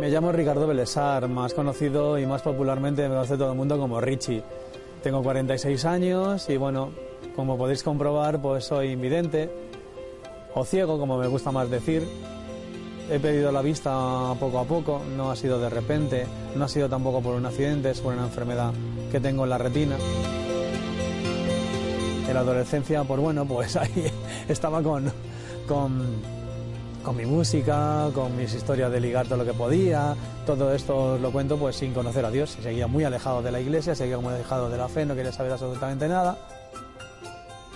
Me llamo Ricardo Belesar, más conocido y más popularmente me conoce todo el mundo como Richie. Tengo 46 años y bueno, como podéis comprobar, pues soy invidente o ciego, como me gusta más decir. He perdido la vista poco a poco, no ha sido de repente, no ha sido tampoco por un accidente, es por una enfermedad que tengo en la retina. En la adolescencia, pues bueno, pues ahí estaba con, con, con mi música, con mis historias de ligar todo lo que podía, todo esto os lo cuento pues sin conocer a Dios, seguía muy alejado de la iglesia, seguía muy alejado de la fe, no quería saber absolutamente nada.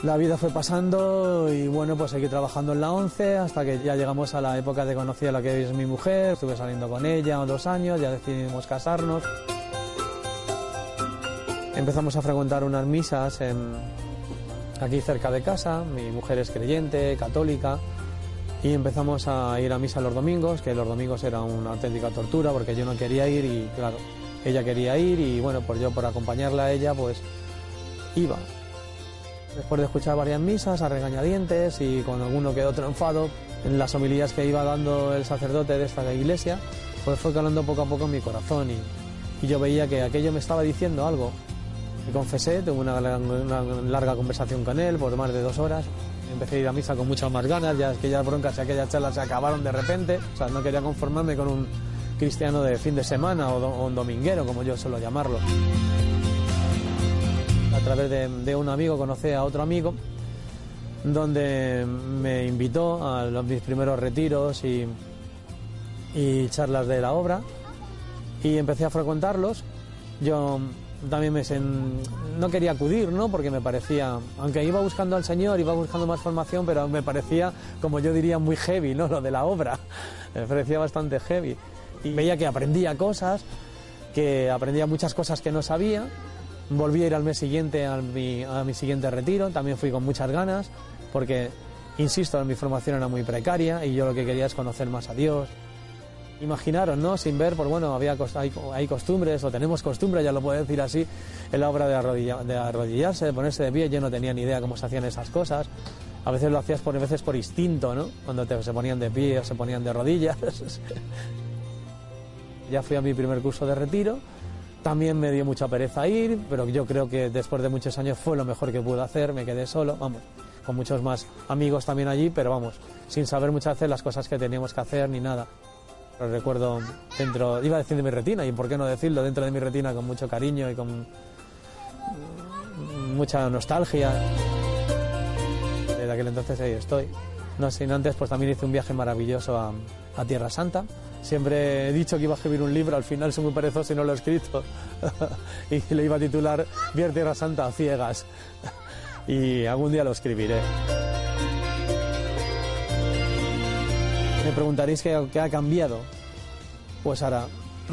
La vida fue pasando y bueno, pues seguí trabajando en la 11 hasta que ya llegamos a la época de conocer a la que es mi mujer, estuve saliendo con ella dos años, ya decidimos casarnos. Empezamos a frecuentar unas misas en, aquí cerca de casa, mi mujer es creyente, católica, y empezamos a ir a misa los domingos, que los domingos era una auténtica tortura porque yo no quería ir y claro, ella quería ir y bueno, pues yo por acompañarla a ella pues iba. Después de escuchar varias misas a regañadientes y con alguno que otro en las homilías que iba dando el sacerdote de esta iglesia, pues fue calando poco a poco en mi corazón y yo veía que aquello me estaba diciendo algo. Me confesé, tuve una, larga conversación con él por más de dos horas. Empecé a ir a misa con muchas más ganas, ya aquellas broncas y aquellas charlas se acabaron de repente. O sea, no quería conformarme con un cristiano de fin de semana o, un dominguero, como yo suelo llamarlo a través de, de, un amigo conocí a otro amigo donde me invitó a los, mis primeros retiros y, y, charlas de la obra y empecé a frecuentarlos. Yo también me sen... no quería acudir, ¿no? Porque me parecía, aunque iba buscando al Señor, iba buscando más formación, pero me parecía, como yo diría, muy heavy, ¿no? Lo de la obra. Me parecía bastante heavy. Y veía que aprendía cosas, que aprendía muchas cosas que no sabía Volví a ir al mes siguiente a mi, a mi siguiente retiro, también fui con muchas ganas, porque, insisto, mi formación era muy precaria y yo lo que quería es conocer más a Dios. Imaginaros, ¿no? Sin ver, pues bueno, había, hay, hay costumbres, o tenemos costumbres, ya lo puedo decir así, en la obra de, arrodilla, de arrodillarse, de ponerse de pie, yo no tenía ni idea cómo se hacían esas cosas. A veces lo hacías por, a veces por instinto, ¿no? Cuando te, se ponían de pie o se ponían de rodillas. ya fui a mi primer curso de retiro también me dio mucha pereza ir, pero yo creo que después de muchos años fue lo mejor que pude hacer, me quedé solo, vamos, con muchos más amigos también allí, pero vamos, sin saber muchas veces las cosas que teníamos que hacer ni nada. Recuerdo dentro, iba a decir de mi retina, y por qué no decirlo, dentro de mi retina con mucho cariño y con mucha nostalgia. Desde aquel entonces ahí estoy. No sin antes, pues también hice un viaje maravilloso a, a Tierra Santa, Siempre he dicho que iba a escribir un libro, al final soy muy perezoso y no lo he escrito. y le iba a titular Vier Tierra Santa a ciegas. y algún día lo escribiré. Me preguntaréis qué, ha cambiado. Pues ahora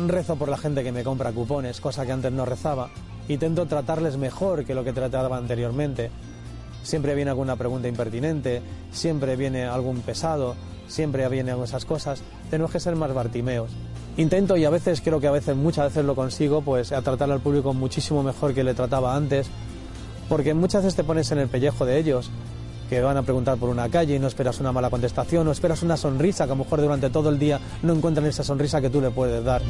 rezo por la gente que me compra cupones, cosa que antes no rezaba. Intento tratarles mejor que lo que trataba anteriormente. Siempre viene alguna pregunta impertinente, siempre viene algún pesado, siempre vienen esas cosas, tenemos que ser más bartimeos. Intento y a veces creo que a veces, muchas veces lo consigo, pues a tratar al público muchísimo mejor que le trataba antes, porque muchas veces te pones en el pellejo de ellos, que van a preguntar por una calle y no esperas una mala contestación, o esperas una sonrisa, que a lo mejor durante todo el día no encuentran esa sonrisa que tú le puedes dar.